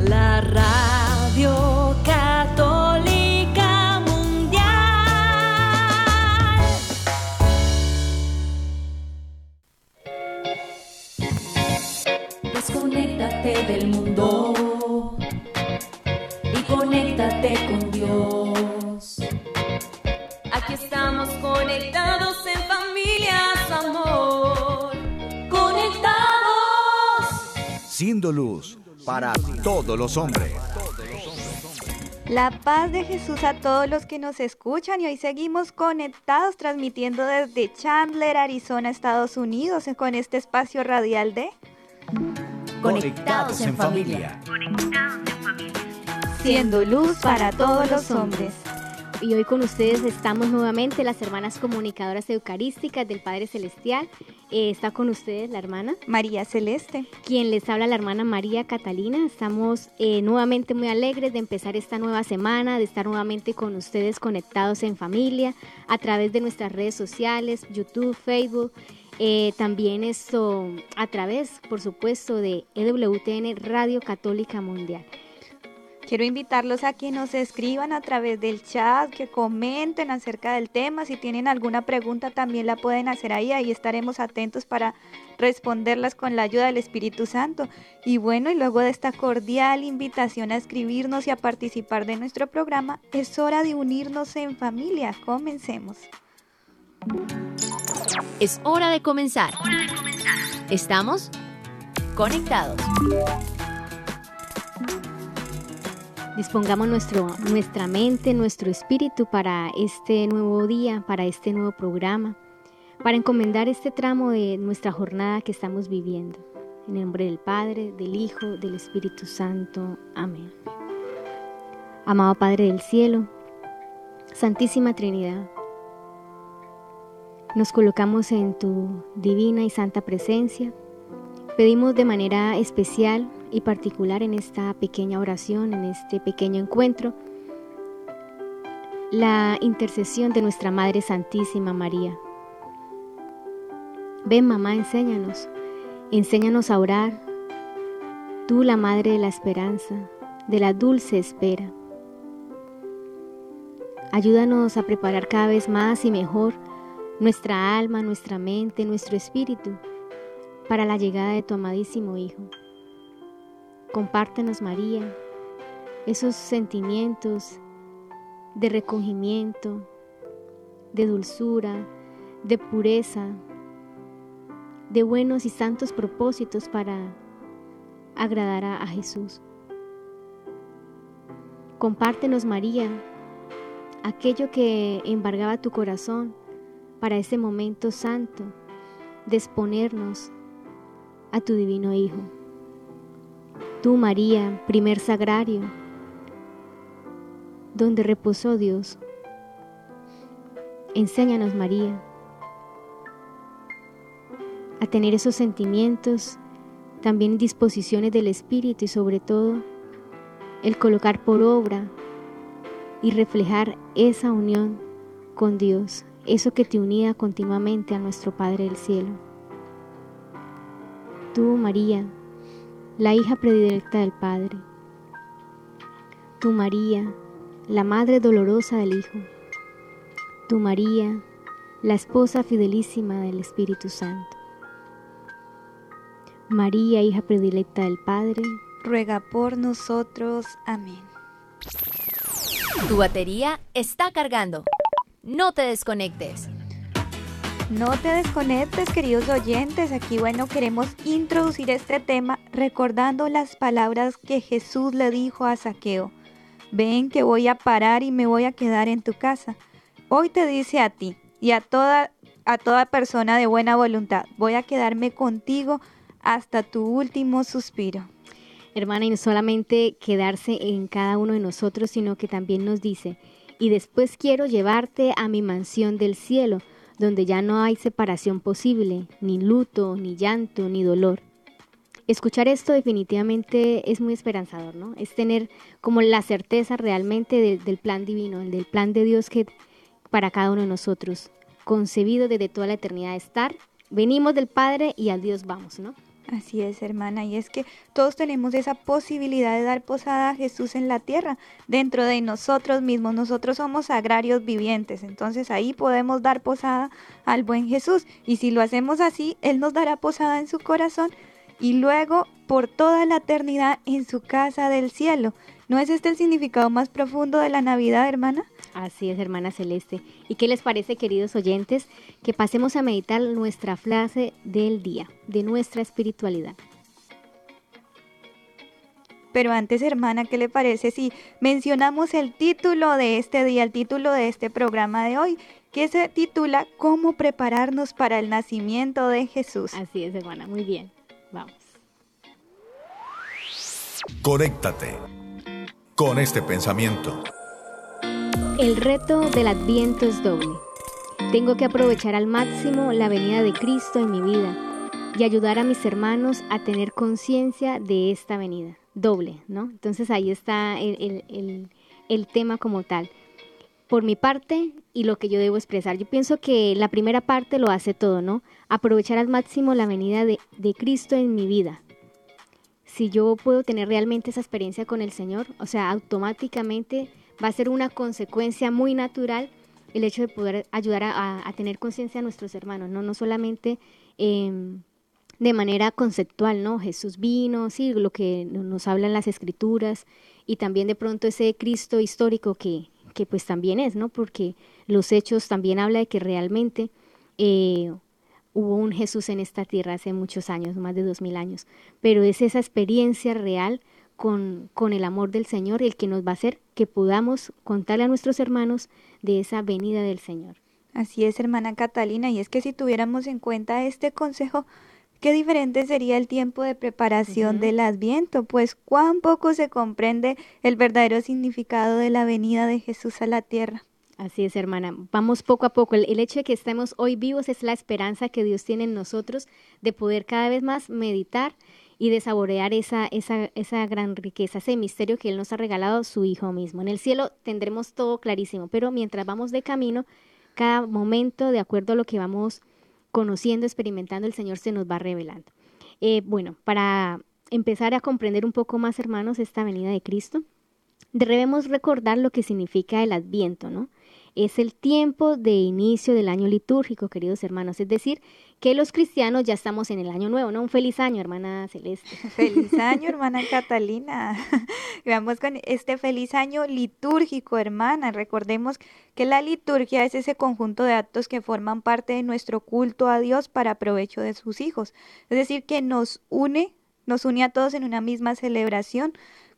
la radio católica mundial. Desconéctate del mundo y conéctate con Siendo luz para todos los hombres. La paz de Jesús a todos los que nos escuchan y hoy seguimos conectados transmitiendo desde Chandler, Arizona, Estados Unidos con este espacio radial de Conectados en familia. Siendo luz para todos los hombres. Y hoy con ustedes estamos nuevamente las hermanas comunicadoras eucarísticas del Padre Celestial. Eh, está con ustedes la hermana María Celeste. Quien les habla la hermana María Catalina. Estamos eh, nuevamente muy alegres de empezar esta nueva semana, de estar nuevamente con ustedes conectados en familia a través de nuestras redes sociales, YouTube, Facebook. Eh, también esto a través, por supuesto, de EWTN Radio Católica Mundial. Quiero invitarlos a que nos escriban a través del chat, que comenten acerca del tema. Si tienen alguna pregunta también la pueden hacer ahí. Ahí estaremos atentos para responderlas con la ayuda del Espíritu Santo. Y bueno, y luego de esta cordial invitación a escribirnos y a participar de nuestro programa, es hora de unirnos en familia. Comencemos. Es hora de comenzar. Estamos conectados. Dispongamos nuestro, nuestra mente, nuestro espíritu para este nuevo día, para este nuevo programa, para encomendar este tramo de nuestra jornada que estamos viviendo. En el nombre del Padre, del Hijo, del Espíritu Santo. Amén. Amado Padre del Cielo, Santísima Trinidad, nos colocamos en tu divina y santa presencia. Pedimos de manera especial y particular en esta pequeña oración, en este pequeño encuentro, la intercesión de nuestra Madre Santísima María. Ven mamá, enséñanos, enséñanos a orar, tú la Madre de la Esperanza, de la dulce espera. Ayúdanos a preparar cada vez más y mejor nuestra alma, nuestra mente, nuestro espíritu para la llegada de tu amadísimo Hijo. Compártenos, María, esos sentimientos de recogimiento, de dulzura, de pureza, de buenos y santos propósitos para agradar a, Jesús. Compártenos, María, aquello que embargaba tu corazón para ese momento santo de exponernos a tu divino Hijo. Tú, María, primer sagrario, donde reposó Dios. Enséñanos, María, a tener esos sentimientos, también disposiciones del Espíritu y sobre todo el colocar por obra y reflejar esa unión con Dios, eso que te unía continuamente a nuestro Padre del Cielo. Tú, María, la hija predilecta del Padre. Tu María, la Madre dolorosa del Hijo. Tu María, la esposa fidelísima del Espíritu Santo. María, hija predilecta del Padre, ruega por nosotros. Amén. Tu batería está cargando. No te desconectes. No te desconectes, queridos oyentes. Aquí, bueno, queremos introducir este tema recordando las palabras que Jesús le dijo a Saqueo. Ven que voy a parar y me voy a quedar en tu casa. Hoy te dice a ti y a toda, a toda persona de buena voluntad, voy a quedarme contigo hasta tu último suspiro. Hermana, y no solamente quedarse en cada uno de nosotros, sino que también nos dice, y después quiero llevarte a mi mansión del cielo donde ya no hay separación posible, ni luto, ni llanto, ni dolor. Escuchar esto definitivamente es muy esperanzador, ¿no? Es tener como la certeza realmente del plan divino, del plan de Dios que para cada uno de nosotros, concebido desde toda la eternidad, estar venimos del Padre y a Dios vamos, ¿no? Así es, hermana, y es que todos tenemos esa posibilidad de dar posada a Jesús en la tierra, dentro de nosotros mismos. Nosotros somos agrarios vivientes, entonces ahí podemos dar posada al buen Jesús. Y si lo hacemos así, Él nos dará posada en su corazón y luego por toda la eternidad en su casa del cielo. ¿No es este el significado más profundo de la Navidad, hermana? Así es, hermana Celeste. ¿Y qué les parece, queridos oyentes, que pasemos a meditar nuestra frase del día, de nuestra espiritualidad? Pero antes, hermana, ¿qué le parece si mencionamos el título de este día, el título de este programa de hoy, que se titula ¿Cómo prepararnos para el nacimiento de Jesús? Así es, hermana, muy bien. Vamos. Conéctate con este pensamiento. El reto del adviento es doble. Tengo que aprovechar al máximo la venida de Cristo en mi vida y ayudar a mis hermanos a tener conciencia de esta venida. Doble, ¿no? Entonces ahí está el, tema como tal. Por mi parte y lo que yo debo expresar. Yo pienso que la primera parte lo hace todo, ¿no? Aprovechar al máximo la venida de, de Cristo en mi vida si yo puedo tener realmente esa experiencia con el Señor, o sea, automáticamente va a ser una consecuencia muy natural el hecho de poder ayudar a, tener conciencia a nuestros hermanos, no, no solamente em, de manera conceptual, ¿no? Jesús vino, sí, lo que nos hablan las escrituras y también de pronto ese Cristo histórico que, que pues también es, ¿no? Porque los hechos también habla de que realmente eh, hubo un Jesús en esta tierra hace muchos años, más de dos mil años, pero es esa experiencia real con, con el amor del Señor el que nos va a hacer que podamos contarle a nuestros hermanos de esa venida del Señor. Así es, hermana Catalina, y es que si tuviéramos en cuenta este consejo, qué diferente sería el tiempo de preparación del Adviento, pues cuán poco se comprende el verdadero significado de la venida de Jesús a la tierra. Así es, hermana. Vamos poco a poco. El, hecho de que estemos hoy vivos es la esperanza que Dios tiene en nosotros de poder cada vez más meditar y de saborear esa, esa, esa gran riqueza, ese misterio que Él nos ha regalado, su Hijo mismo. En el cielo tendremos todo clarísimo, pero mientras vamos de camino, cada momento, de acuerdo a lo que vamos conociendo, experimentando, el Señor se nos va revelando. Eh, bueno, para empezar a comprender un poco más, hermanos, esta venida de Cristo, debemos recordar lo que significa el adviento, ¿no? Es el tiempo de inicio del año litúrgico, queridos hermanos. Es decir, que los cristianos ya estamos en el año nuevo, ¿no? Un feliz año, hermana Celeste. Feliz año, hermana Catalina. Veamos con este feliz año litúrgico, hermana. Recordemos que la liturgia es ese conjunto de actos que forman parte de nuestro culto a Dios para provecho de sus hijos. Es decir, que nos une, nos une a todos en una misma celebración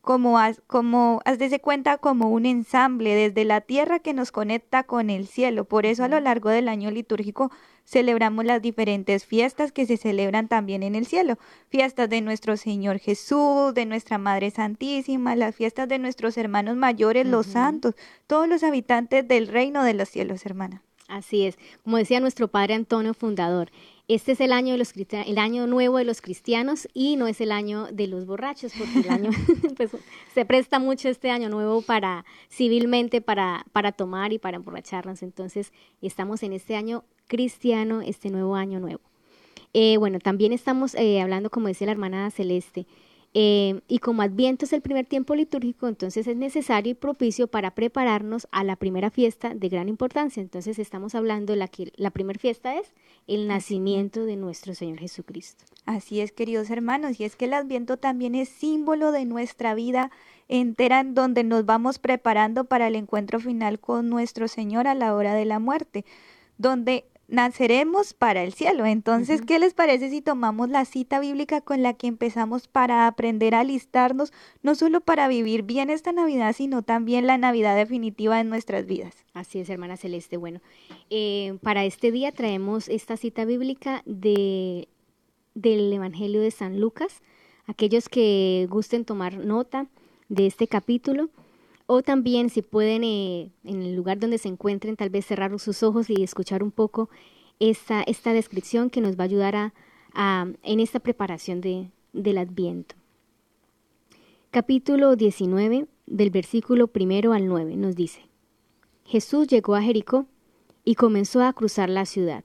como, haz, como, haz de cuenta como un ensamble desde la tierra que nos conecta con el cielo. Por eso a lo largo del año litúrgico celebramos las diferentes fiestas que se celebran también en el cielo. Fiestas de nuestro Señor Jesús, de nuestra Madre Santísima, las fiestas de nuestros hermanos mayores, los santos, todos los habitantes del reino de los cielos, hermana. Así es, como decía nuestro Padre Antonio Fundador, este es el año, de los el año nuevo de los cristianos y no es el año de los borrachos, porque el año pues, se presta mucho este año nuevo para civilmente para, para tomar y para emborracharnos. Entonces estamos en este año cristiano, este nuevo año nuevo. Eh, bueno, también estamos eh, hablando, como decía la hermana Celeste, eh, y como Adviento es el primer tiempo litúrgico, entonces es necesario y propicio para prepararnos a la primera fiesta de gran importancia. Entonces estamos hablando de la que la primera fiesta es el nacimiento de nuestro Señor Jesucristo. Así es, queridos hermanos, y es que el Adviento también es símbolo de nuestra vida entera en donde nos vamos preparando para el encuentro final con nuestro Señor a la hora de la muerte, donde naceremos para el cielo. Entonces, ¿qué les parece si tomamos la cita bíblica con la que empezamos para aprender a alistarnos, no solo para vivir bien esta Navidad, sino también la Navidad definitiva en nuestras vidas? Así es, hermana Celeste. Bueno, eh, para este día traemos esta cita bíblica de, del Evangelio de San Lucas. Aquellos que gusten tomar nota de este capítulo, o también si pueden eh, en el lugar donde se encuentren tal vez cerrar sus ojos y escuchar un poco esta, esta descripción que nos va a ayudar a, en esta preparación de, del adviento. Capítulo 19 del versículo primero al 9 nos dice, Jesús llegó a Jericó y comenzó a cruzar la ciudad.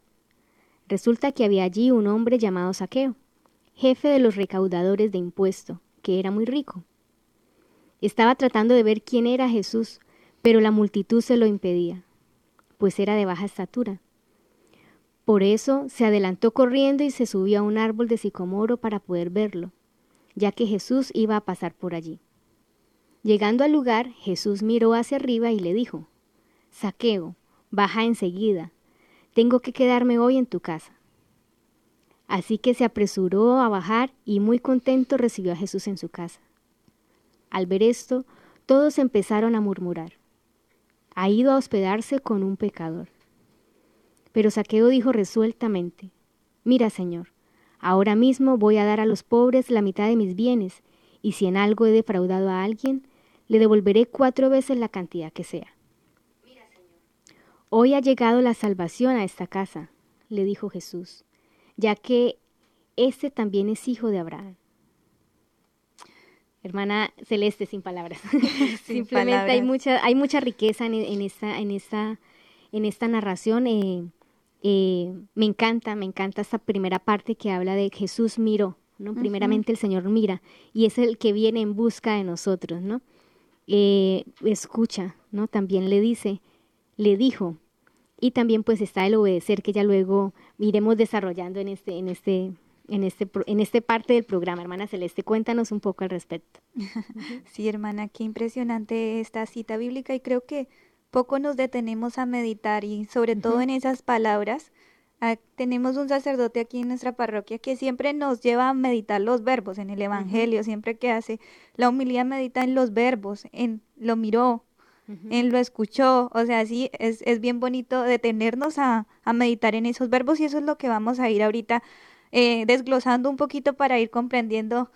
Resulta que había allí un hombre llamado Saqueo, jefe de los recaudadores de impuesto, que era muy rico. Estaba tratando de ver quién era Jesús, pero la multitud se lo impedía, pues era de baja estatura. Por eso se adelantó corriendo y se subió a un árbol de sicomoro para poder verlo, ya que Jesús iba a pasar por allí. Llegando al lugar, Jesús miró hacia arriba y le dijo, Saqueo, baja enseguida, tengo que quedarme hoy en tu casa. Así que se apresuró a bajar y muy contento recibió a Jesús en su casa. Al ver esto, todos empezaron a murmurar. Ha ido a hospedarse con un pecador. Pero Saqueo dijo resueltamente, Mira, Señor, ahora mismo voy a dar a los pobres la mitad de mis bienes, y si en algo he defraudado a alguien, le devolveré cuatro veces la cantidad que sea. Hoy ha llegado la salvación a esta casa, le dijo Jesús, ya que este también es hijo de Abraham. Hermana Celeste, sin palabras. Simplemente hay mucha, hay mucha riqueza en, esta, en, esta, en esta narración. Eh, eh, me encanta, me encanta esta primera parte que habla de Jesús miró, ¿no? Primeramente el Señor mira y es el que viene en busca de nosotros, ¿no? Eh, escucha, ¿no? También le dice, le dijo, y también pues está el obedecer que ya luego iremos desarrollando en este, en este, en este, en este parte del programa. Hermana Celeste, cuéntanos un poco al respecto. Sí, hermana, qué impresionante esta cita bíblica y creo que poco nos detenemos a meditar y sobre todo en esas palabras. Ah, tenemos un sacerdote aquí en nuestra parroquia que siempre nos lleva a meditar los verbos en el Evangelio, siempre que hace la humildad medita en los verbos, en lo miró, él lo escuchó, o sea, sí, es, es bien bonito detenernos a, a, meditar en esos verbos y eso es lo que vamos a ir ahorita eh, desglosando un poquito para ir comprendiendo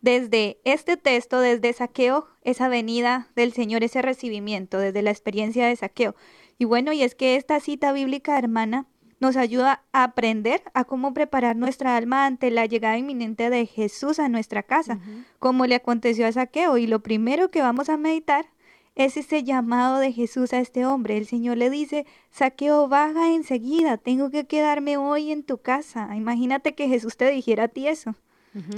desde este texto, desde saqueo, esa venida del Señor, ese recibimiento, desde la experiencia de saqueo. Y bueno, y es que esta cita bíblica, hermana, nos ayuda a aprender a cómo preparar nuestra alma ante la llegada inminente de Jesús a nuestra casa, como le aconteció a Saqueo. Y lo primero que vamos a meditar es ese llamado de Jesús a este hombre. El Señor le dice, saqueo, baja enseguida, tengo que quedarme hoy en tu casa. Imagínate que Jesús te dijera a ti eso.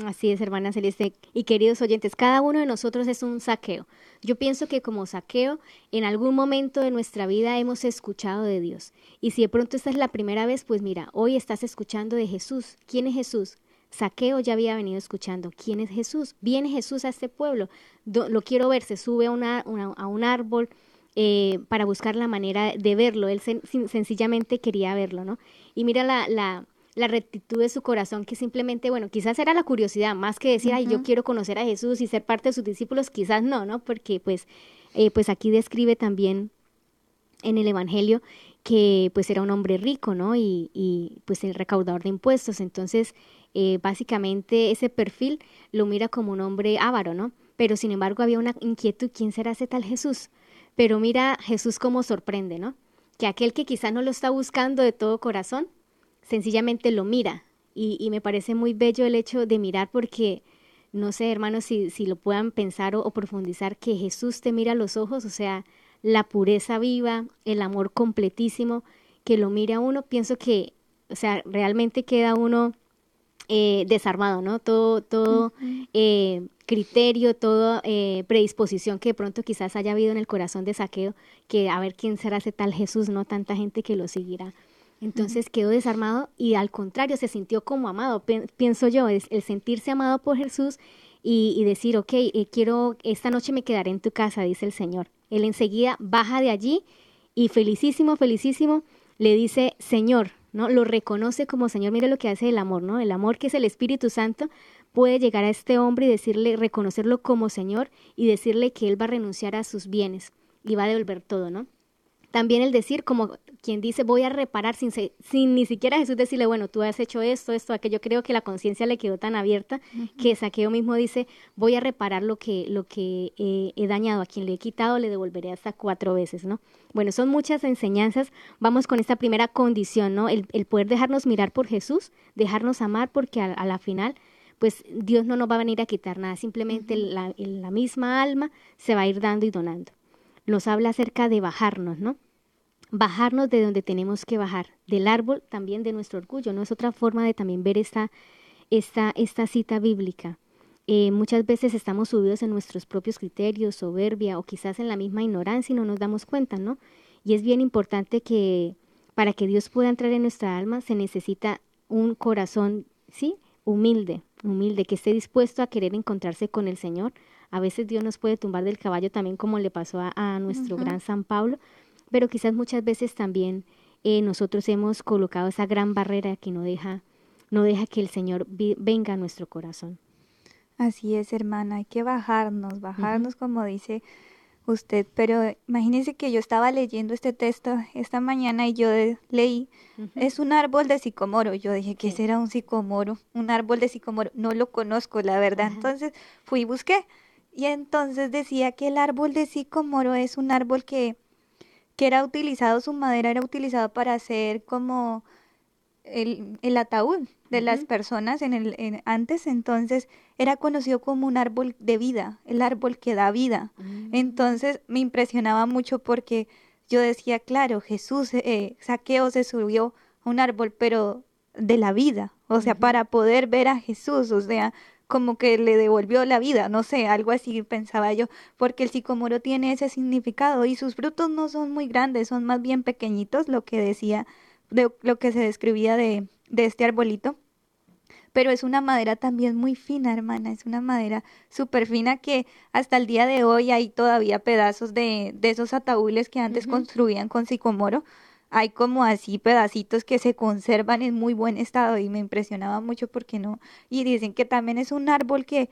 Así es, hermana Celeste. Y queridos oyentes, cada uno de nosotros es un saqueo. Yo pienso que como saqueo, en algún momento de nuestra vida hemos escuchado de Dios. Y si de pronto esta es la primera vez, pues mira, hoy estás escuchando de Jesús. ¿Quién es Jesús? Saqueo ya había venido escuchando. ¿Quién es Jesús? Viene Jesús a este pueblo. lo quiero ver. Se sube a, a un árbol eh, para buscar la manera de verlo. Él sencillamente quería verlo, ¿no? Y mira la, la, la, rectitud de su corazón, que simplemente, bueno, quizás era la curiosidad, más que decir, ay, yo quiero conocer a Jesús y ser parte de sus discípulos, quizás no, ¿no? Porque pues, eh, pues aquí describe también en el Evangelio que pues era un hombre rico, ¿no? Y, y pues el recaudador de impuestos. Entonces, eh, básicamente ese perfil lo mira como un hombre avaro, ¿no? Pero sin embargo había una inquietud, ¿quién será ese tal Jesús? Pero mira Jesús como sorprende, ¿no? Que aquel que quizá no lo está buscando de todo corazón, sencillamente lo mira. Y, me parece muy bello el hecho de mirar porque, no sé, hermanos, si, si lo puedan pensar o, o profundizar, que Jesús te mira a los ojos, o sea, la pureza viva, el amor completísimo, que lo mire a uno, pienso que, o sea, realmente queda uno eh, desarmado, ¿no? Todo, todo eh, criterio, toda eh, predisposición que de pronto quizás haya habido en el corazón de saqueo, que a ver quién será ese tal Jesús, no tanta gente que lo seguirá. Entonces quedó desarmado y al contrario se sintió como amado, pienso yo, es el sentirse amado por Jesús y, y decir, ok, quiero, esta noche me quedaré en tu casa, dice el Señor. Él enseguida baja de allí y felicísimo, felicísimo, le dice, Señor, ¿no? Lo reconoce como Señor, mire lo que hace el amor, ¿no? El amor que es el Espíritu Santo puede llegar a este hombre y decirle, reconocerlo como Señor y decirle que él va a renunciar a sus bienes y va a devolver todo, ¿no? También el decir, como quien dice, voy a reparar sin, sin ni siquiera Jesús decirle, bueno, tú has hecho esto, esto, aquello. Creo que la conciencia le quedó tan abierta que Saqueo mismo dice, voy a reparar lo que, lo que eh, he dañado. A quien le he quitado le devolveré hasta cuatro veces, ¿no? Bueno, son muchas enseñanzas. Vamos con esta primera condición, ¿no? El, poder dejarnos mirar por Jesús, dejarnos amar, porque a, la final pues Dios no nos va a venir a quitar nada, simplemente la, la misma alma se va a ir dando y donando nos habla acerca de bajarnos, ¿no? bajarnos de donde tenemos que bajar, del árbol también de nuestro orgullo, no es otra forma de también ver esta, esta, esta cita bíblica. Eh, muchas veces estamos subidos en nuestros propios criterios, soberbia o quizás en la misma ignorancia y no nos damos cuenta, ¿no? Y es bien importante que para que Dios pueda entrar en nuestra alma se necesita un corazón, ¿sí? Humilde, humilde, que esté dispuesto a querer encontrarse con el Señor. A veces Dios nos puede tumbar del caballo también como le pasó a, nuestro gran San Pablo, pero quizás muchas veces también eh, nosotros hemos colocado esa gran barrera que no deja, no deja que el Señor venga a nuestro corazón. Así es, hermana, hay que bajarnos, bajarnos como dice usted, pero imagínese que yo estaba leyendo este texto esta mañana y yo leí, es un árbol de sicomoro. Yo dije, ¿qué será un sicomoro? Un árbol de sicomoro. No lo conozco, la verdad. Entonces fui y busqué. Y entonces decía que el árbol de sicomoro es un árbol que, que era utilizado, su madera era utilizada para hacer como el, el ataúd de las personas en el antes entonces era conocido como un árbol de vida, el árbol que da vida. Mm. Entonces me impresionaba mucho porque yo decía, claro, Jesús, eh, Saqueo se subió a un árbol, pero de la vida, o sea, para poder ver a Jesús, o sea, como que le devolvió la vida, no sé, algo así pensaba yo, porque el sicomoro tiene ese significado y sus frutos no son muy grandes, son más bien pequeñitos, lo que decía, de, lo que se describía de, de este arbolito. Pero es una madera también muy fina, hermana, es una madera súper fina que hasta el día de hoy hay todavía pedazos de, de esos ataúdes que antes construían con sicomoro. Hay como así pedacitos que se conservan en muy buen estado y me impresionaba mucho porque no. Y dicen que también es un árbol que,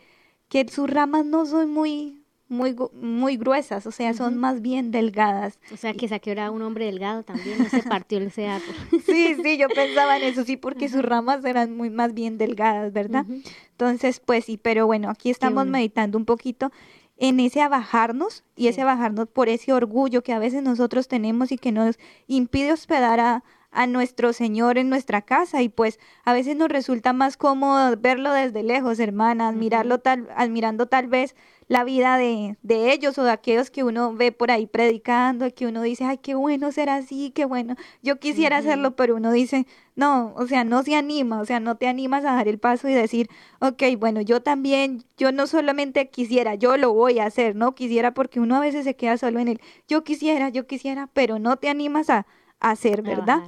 que sus ramas no son muy, muy, muy gruesas, o sea, son más bien delgadas. O sea, que Saqueo era un hombre delgado también, no se partió el árbol. sí, sí, yo pensaba en eso, sí, porque sus ramas eran muy más bien delgadas, ¿verdad? Entonces, pues sí, pero bueno, aquí estamos meditando un poquito en ese abajarnos y ese bajarnos por ese orgullo que a veces nosotros tenemos y que nos impide hospedar a, a nuestro Señor en nuestra casa. Y pues a veces nos resulta más cómodo verlo desde lejos, hermana, admirarlo tal, admirando tal vez la vida de, de, ellos o de aquellos que uno ve por ahí predicando, que uno dice, ay, qué bueno ser así, qué bueno, yo quisiera hacerlo, pero uno dice, no, o sea, no se anima, o sea, no te animas a dar el paso y decir, ok, bueno, yo también, yo no solamente quisiera, yo lo voy a hacer, no quisiera porque uno a veces se queda solo en el, yo quisiera, yo quisiera, pero no te animas a, hacer, ¿verdad?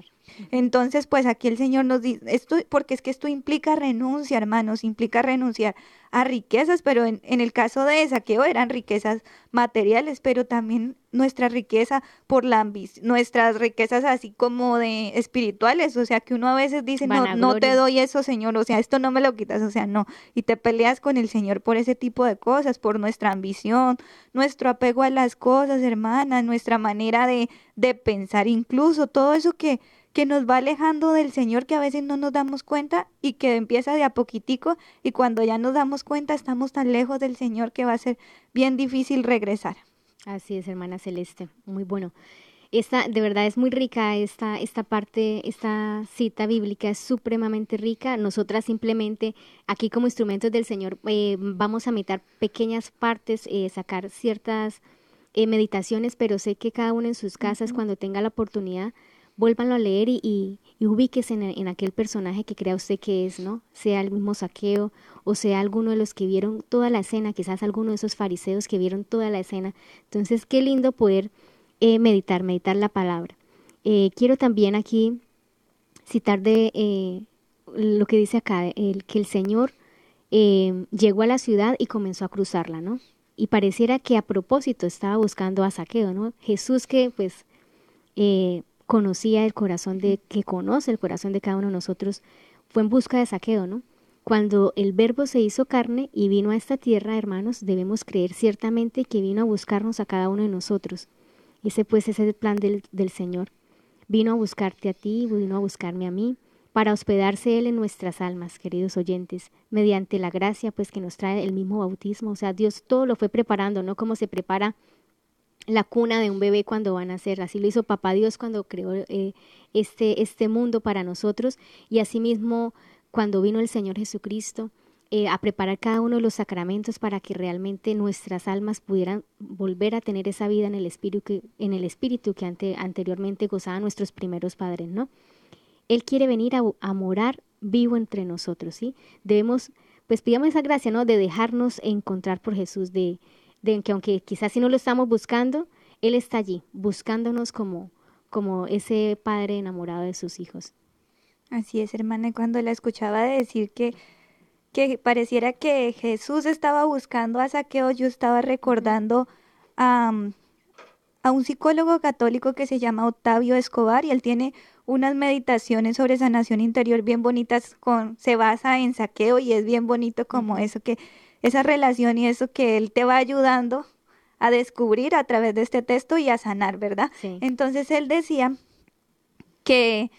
Entonces, pues aquí el Señor nos dice, esto, porque es que esto implica renuncia, hermanos, implica renunciar a riquezas, pero en, en el caso de saqueo eran riquezas materiales, pero también nuestra riqueza por la ambición, nuestras riquezas así como de espirituales, o sea que uno a veces dice, no, no te doy eso, Señor, o sea, esto no me lo quitas, o sea, no, y te peleas con el Señor por ese tipo de cosas, por nuestra ambición, nuestro apego a las cosas, hermana, nuestra manera de, de pensar, incluso todo eso que que nos va alejando del Señor que a veces no nos damos cuenta y que empieza de a poquitico y cuando ya nos damos cuenta estamos tan lejos del Señor que va a ser bien difícil regresar. Así es, hermana Celeste, muy bueno. Esta, de verdad es muy rica esta, esta parte, esta cita bíblica es supremamente rica. Nosotras simplemente aquí como instrumentos del Señor eh, vamos a meter pequeñas partes, eh, sacar ciertas eh, meditaciones, pero sé que cada uno en sus casas cuando tenga la oportunidad vuélvanlo a leer y, y, ubíquese en, aquel personaje que crea usted que es, ¿no? Sea el mismo saqueo o sea alguno de los que vieron toda la escena, quizás alguno de esos fariseos que vieron toda la escena. Entonces, qué lindo poder eh, meditar, meditar la palabra. Eh, quiero también aquí citar de eh, lo que dice acá, el, que el Señor llegó a la ciudad y comenzó a cruzarla, ¿no? Y pareciera que a propósito estaba buscando a Saqueo, ¿no? Jesús que pues conocía el corazón de, que conoce el corazón de cada uno de nosotros, fue en busca de saqueo, ¿no? Cuando el verbo se hizo carne y vino a esta tierra, hermanos, debemos creer ciertamente que vino a buscarnos a cada uno de nosotros. Ese pues es el plan del, del Señor. Vino a buscarte a ti, vino a buscarme a mí, para hospedarse Él en nuestras almas, queridos oyentes, mediante la gracia pues que nos trae el mismo bautismo. O sea, Dios todo lo fue preparando, ¿no? Como se prepara la cuna de un bebé cuando van a nacer. Así lo hizo Papá Dios cuando creó eh, este, este mundo para nosotros y asimismo cuando vino el Señor Jesucristo. eh, a preparar cada uno de los sacramentos para que realmente nuestras almas pudieran volver a tener esa vida en el espíritu que, en el espíritu que ante, anteriormente gozaban nuestros primeros padres, ¿no? Él quiere venir a, a, morar vivo entre nosotros, ¿sí? Debemos, pues pidamos esa gracia, ¿no? De dejarnos encontrar por Jesús, de, de que aunque quizás si no lo estamos buscando, Él está allí, buscándonos como, como ese padre enamorado de sus hijos. Así es, hermana, cuando la escuchaba decir que que pareciera que Jesús estaba buscando a Saqueo, yo estaba recordando a, a un psicólogo católico que se llama Octavio Escobar y él tiene unas meditaciones sobre sanación interior bien bonitas con se basa en saqueo y es bien bonito como eso que esa relación y eso que él te va ayudando a descubrir a través de este texto y a sanar, ¿verdad? Entonces él decía que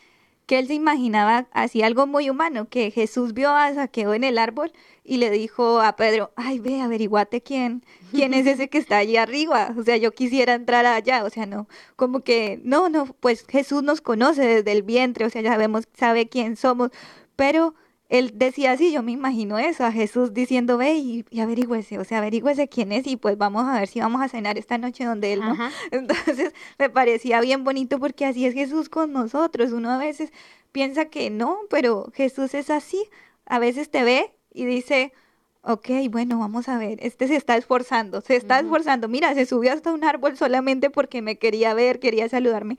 que él se imaginaba así algo muy humano, que Jesús vio a Saqueo en el árbol y le dijo a Pedro, ay, ve, averiguate quién, quién es ese que está allí arriba, o sea, yo quisiera entrar allá, o sea, no, como que, no, no, pues Jesús nos conoce desde el vientre, o sea, ya sabemos, sabe quién somos, pero él decía así, yo me imagino eso, a Jesús diciendo, ve y, y averigüese, o sea, averigüese quién es y pues vamos a ver si vamos a cenar esta noche donde él, ¿no? Entonces me parecía bien bonito porque así es Jesús con nosotros. Uno a veces piensa que no, pero Jesús es así. A veces te ve y dice, ok, bueno, vamos a ver, este se está esforzando, se está esforzando. Mira, se subió hasta un árbol solamente porque me quería ver, quería saludarme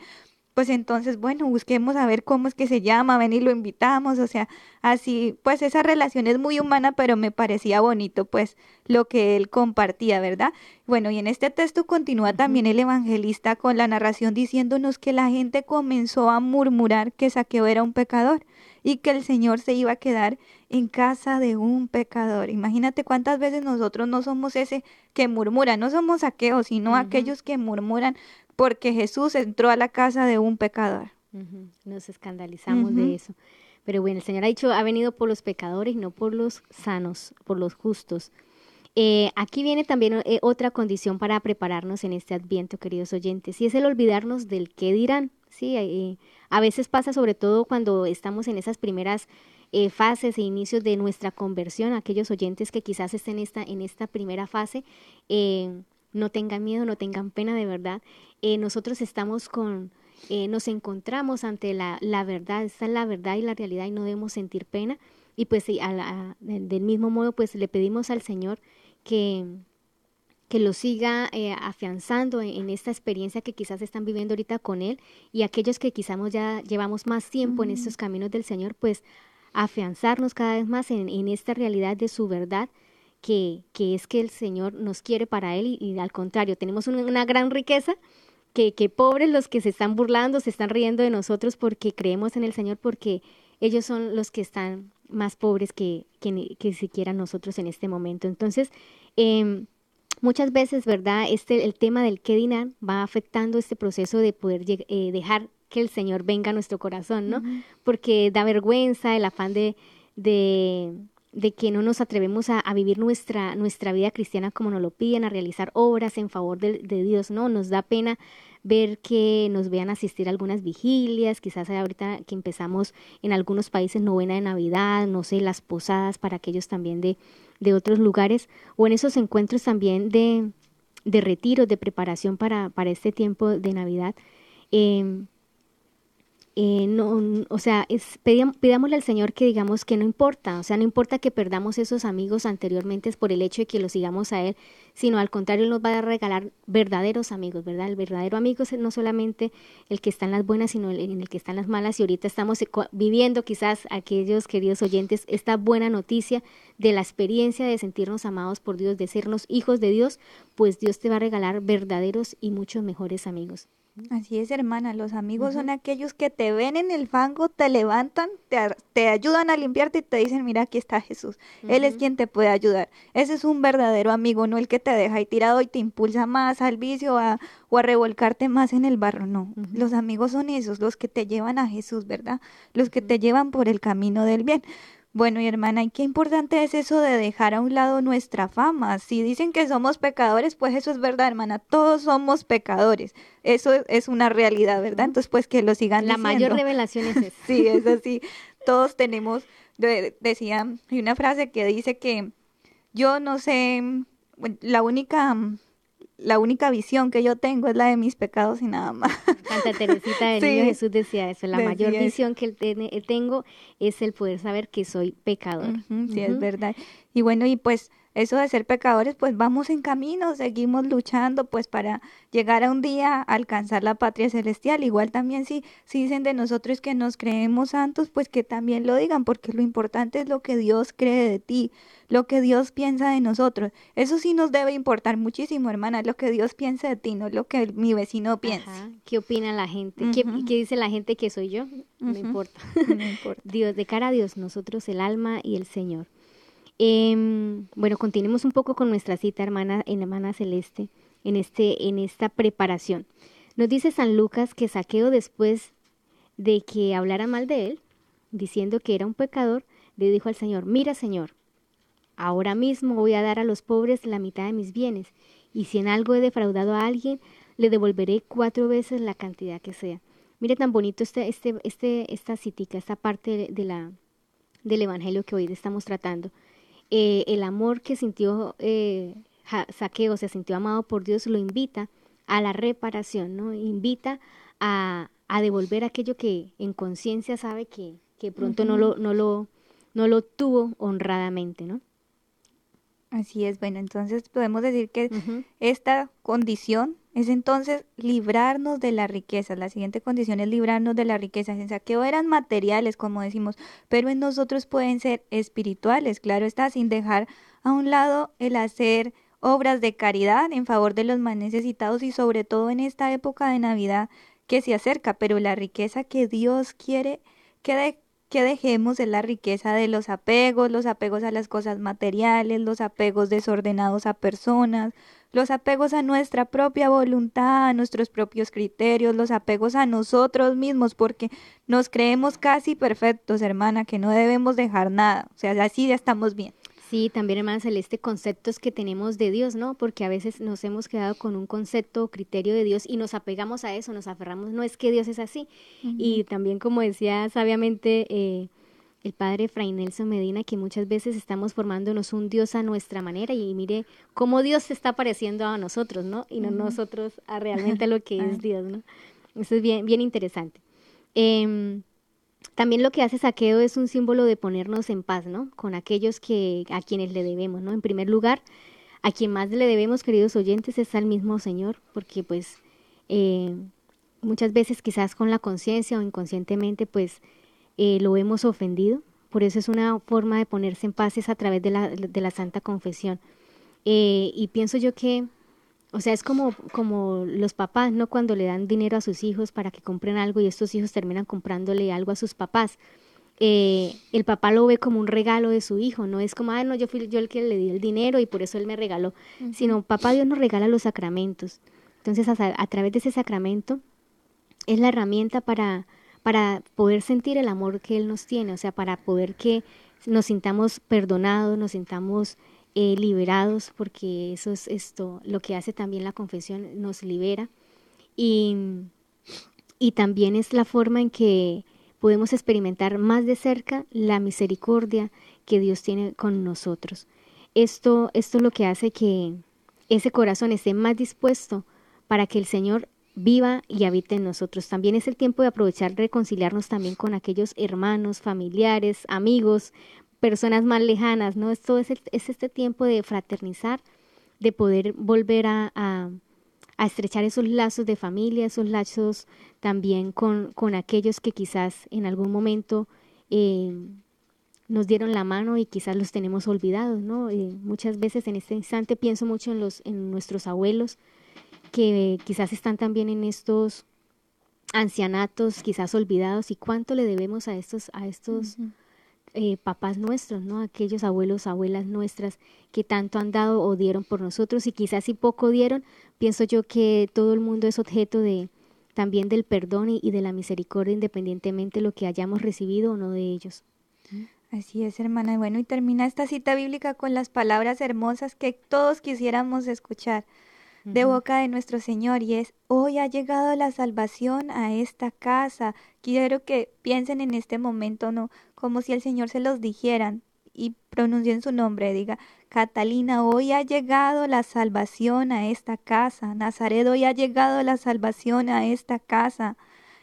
pues entonces, bueno, busquemos a ver cómo es que se llama, ven y lo invitamos, o sea, así, pues esa relación es muy humana, pero me parecía bonito, pues, lo que él compartía, ¿verdad? Bueno, y en este texto continúa también el evangelista con la narración diciéndonos que la gente comenzó a murmurar que Saqueo era un pecador y que el Señor se iba a quedar en casa de un pecador. Imagínate cuántas veces nosotros no somos ese que murmura, no somos saqueos, sino aquellos que murmuran porque Jesús entró a la casa de un pecador. Nos escandalizamos de eso. Pero bueno, el Señor ha dicho, ha venido por los pecadores, no por los sanos, por los justos. Eh, aquí viene también eh, otra condición para prepararnos en este adviento, queridos oyentes, y es el olvidarnos del qué dirán. Sí, eh, a veces pasa sobre todo cuando estamos en esas primeras fases e inicios de nuestra conversión, aquellos oyentes que quizás estén en esta, en esta primera fase, no tengan miedo, no tengan pena de verdad. Eh, nosotros estamos con, eh, nos encontramos ante la, la, verdad, esta es la verdad y la realidad y no debemos sentir pena. Y pues a del mismo modo, pues le pedimos al Señor que, que lo siga eh, afianzando en, esta experiencia que quizás están viviendo ahorita con Él y aquellos que quizás ya llevamos más tiempo en estos caminos del Señor, pues afianzarnos cada vez más en, en esta realidad de su verdad que, que es que el Señor nos quiere para Él y, al contrario, tenemos una, gran riqueza que, que, pobres los que se están burlando, se están riendo de nosotros porque creemos en el Señor, porque ellos son los que están más pobres que, que, que siquiera nosotros en este momento. Entonces, eh, muchas veces, ¿verdad? Este, el tema del qué va afectando este proceso de poder eh, dejar que el Señor venga a nuestro corazón, ¿no? Porque da vergüenza el afán de, de, de que no nos atrevemos a, vivir nuestra, nuestra vida cristiana como nos lo piden, a realizar obras en favor de, Dios, ¿no? Nos da pena ver que nos vean asistir a algunas vigilias, quizás ahorita que empezamos en algunos países novena de Navidad, no sé, las posadas para aquellos también de, de otros lugares, o en esos encuentros también de, de retiro, de preparación para, para este tiempo de Navidad. Eh, eh, no, o sea, es, pidámosle al Señor que digamos que no importa, o sea, no importa que perdamos esos amigos anteriormente por el hecho de que los sigamos a Él, sino al contrario, nos va a regalar verdaderos amigos, ¿verdad? El verdadero amigo es no solamente el que está en las buenas, sino el, en el que está en las malas, y ahorita estamos viviendo quizás aquellos queridos oyentes esta buena noticia de la experiencia de sentirnos amados por Dios, de sernos hijos de Dios, pues Dios te va a regalar verdaderos y muchos mejores amigos. Así es, hermana. Los amigos son aquellos que te ven en el fango, te levantan, te, ayudan a limpiarte y te dicen, mira, aquí está Jesús. Él es quien te puede ayudar. Ese es un verdadero amigo, no el que te deja ahí tirado y te impulsa más al vicio o a revolcarte más en el barro. No, los amigos son esos, los que te llevan a Jesús, ¿verdad? Los que te llevan por el camino del bien. Bueno, y hermana, ¿y qué importante es eso de dejar a un lado nuestra fama? Si dicen que somos pecadores, pues eso es verdad, hermana, todos somos pecadores. Eso es una realidad, ¿verdad? Entonces, pues que lo sigan La mayor revelación es esa. sí, es así. todos tenemos, decía, hay una frase que dice que yo no sé, la única la única visión que yo tengo es la de mis pecados y nada más. Santa Teresita del Niño Jesús decía eso, la mayor visión que tengo es el poder saber que soy pecador. sí, es verdad. Y bueno, y pues eso de ser pecadores, pues vamos en camino, seguimos luchando pues para llegar a un día a alcanzar la patria celestial. Igual también si, si dicen de nosotros que nos creemos santos, pues que también lo digan, porque lo importante es lo que Dios cree de ti, lo que Dios piensa de nosotros. Eso sí nos debe importar muchísimo, hermana, lo que Dios piensa de ti, no lo que mi vecino piensa. ¿Qué opina la gente? ¿Qué, dice la gente que soy yo? No importa. No importa. Dios, de cara a Dios, nosotros el alma y el Señor. Em, bueno, continuemos un poco con nuestra cita, hermana, en hermana celeste, en, este, en esta preparación. Nos dice San Lucas que Saqueo después de que hablara mal de él, diciendo que era un pecador, le dijo al Señor, mira Señor, ahora mismo voy a dar a los pobres la mitad de mis bienes, y si en algo he defraudado a alguien, le devolveré cuatro veces la cantidad que sea. Mire tan bonito este, este, este, esta cítica, esta parte de la, del Evangelio que hoy estamos tratando. Eh, el amor que sintió eh, Saqueo, se sintió amado por Dios, lo invita a la reparación, ¿no? Invita a, a devolver aquello que en conciencia sabe que, que pronto no, lo, no, lo, no lo tuvo honradamente, ¿no? Así es, bueno, entonces podemos decir que esta condición es entonces librarnos de la riqueza. La siguiente condición es librarnos de la riqueza. En saqueo eran materiales, como decimos, pero en nosotros pueden ser espirituales, claro está, sin dejar a un lado el hacer obras de caridad en favor de los más necesitados y sobre todo en esta época de Navidad que se acerca, pero la riqueza que Dios quiere que de que dejemos de la riqueza de los apegos, los apegos a las cosas materiales, los apegos desordenados a personas, los apegos a nuestra propia voluntad, a nuestros propios criterios, los apegos a nosotros mismos, porque nos creemos casi perfectos, hermana, que no debemos dejar nada, o sea, así ya estamos bien. Sí, también, hermana Celeste, conceptos que tenemos de Dios, ¿no? Porque a veces nos hemos quedado con un concepto o criterio de Dios y nos apegamos a eso, nos aferramos, no es que Dios es así. Y también, como decía sabiamente eh, el padre Fray Nelson Medina, que muchas veces estamos formándonos un Dios a nuestra manera y mire cómo Dios se está pareciendo a nosotros, ¿no? Y no nosotros a realmente lo que es Dios, ¿no? Eso es bien, bien interesante. Eh, también lo que hace Saqueo es un símbolo de ponernos en paz, ¿no? Con aquellos que a quienes le debemos, ¿no? En primer lugar, a quien más le debemos, queridos oyentes, es al mismo Señor, porque pues eh, muchas veces quizás con la conciencia o inconscientemente pues eh, lo hemos ofendido. Por eso es una forma de ponerse en paz es a través de la, de la Santa Confesión. Eh, y pienso yo que o sea, es como, como los papás, ¿no? Cuando le dan dinero a sus hijos para que compren algo y estos hijos terminan comprándole algo a sus papás. Eh, el papá lo ve como un regalo de su hijo, no es como, ah, no, yo fui yo el que le di el dinero y por eso él me regaló, sino papá Dios nos regala los sacramentos. Entonces, a, través de ese sacramento es la herramienta para, para poder sentir el amor que Él nos tiene, o sea, para poder que nos sintamos perdonados, nos sintamos eh, liberados, porque eso es esto, lo que hace también la confesión, nos libera. Y, y también es la forma en que podemos experimentar más de cerca la misericordia que Dios tiene con nosotros. Esto, esto es lo que hace que ese corazón esté más dispuesto para que el Señor viva y habite en nosotros. También es el tiempo de aprovechar, reconciliarnos también con aquellos hermanos, familiares, amigos, personas más lejanas, ¿no? Esto es, es este tiempo de fraternizar, de poder volver a, a, estrechar esos lazos de familia, esos lazos también con, con aquellos que quizás en algún momento eh, nos dieron la mano y quizás los tenemos olvidados, ¿no? Eh, muchas veces en este instante pienso mucho en, los, en nuestros abuelos que quizás están también en estos ancianatos, quizás olvidados, y cuánto le debemos a estos, a estos eh, papás nuestros, ¿no? Aquellos abuelos, abuelas nuestras que tanto han dado o dieron por nosotros y quizás si poco dieron, pienso yo que todo el mundo es objeto de también del perdón y, de la misericordia independientemente de lo que hayamos recibido o no de ellos. Así es, hermana. Bueno, y termina esta cita bíblica con las palabras hermosas que todos quisiéramos escuchar de boca de nuestro Señor y es, hoy ha llegado la salvación a esta casa. Quiero que piensen en este momento, ¿no? Como si el Señor se los dijeran y pronuncien su nombre, diga, Catalina, hoy ha llegado la salvación a esta casa, Nazaret, hoy ha llegado la salvación a esta casa.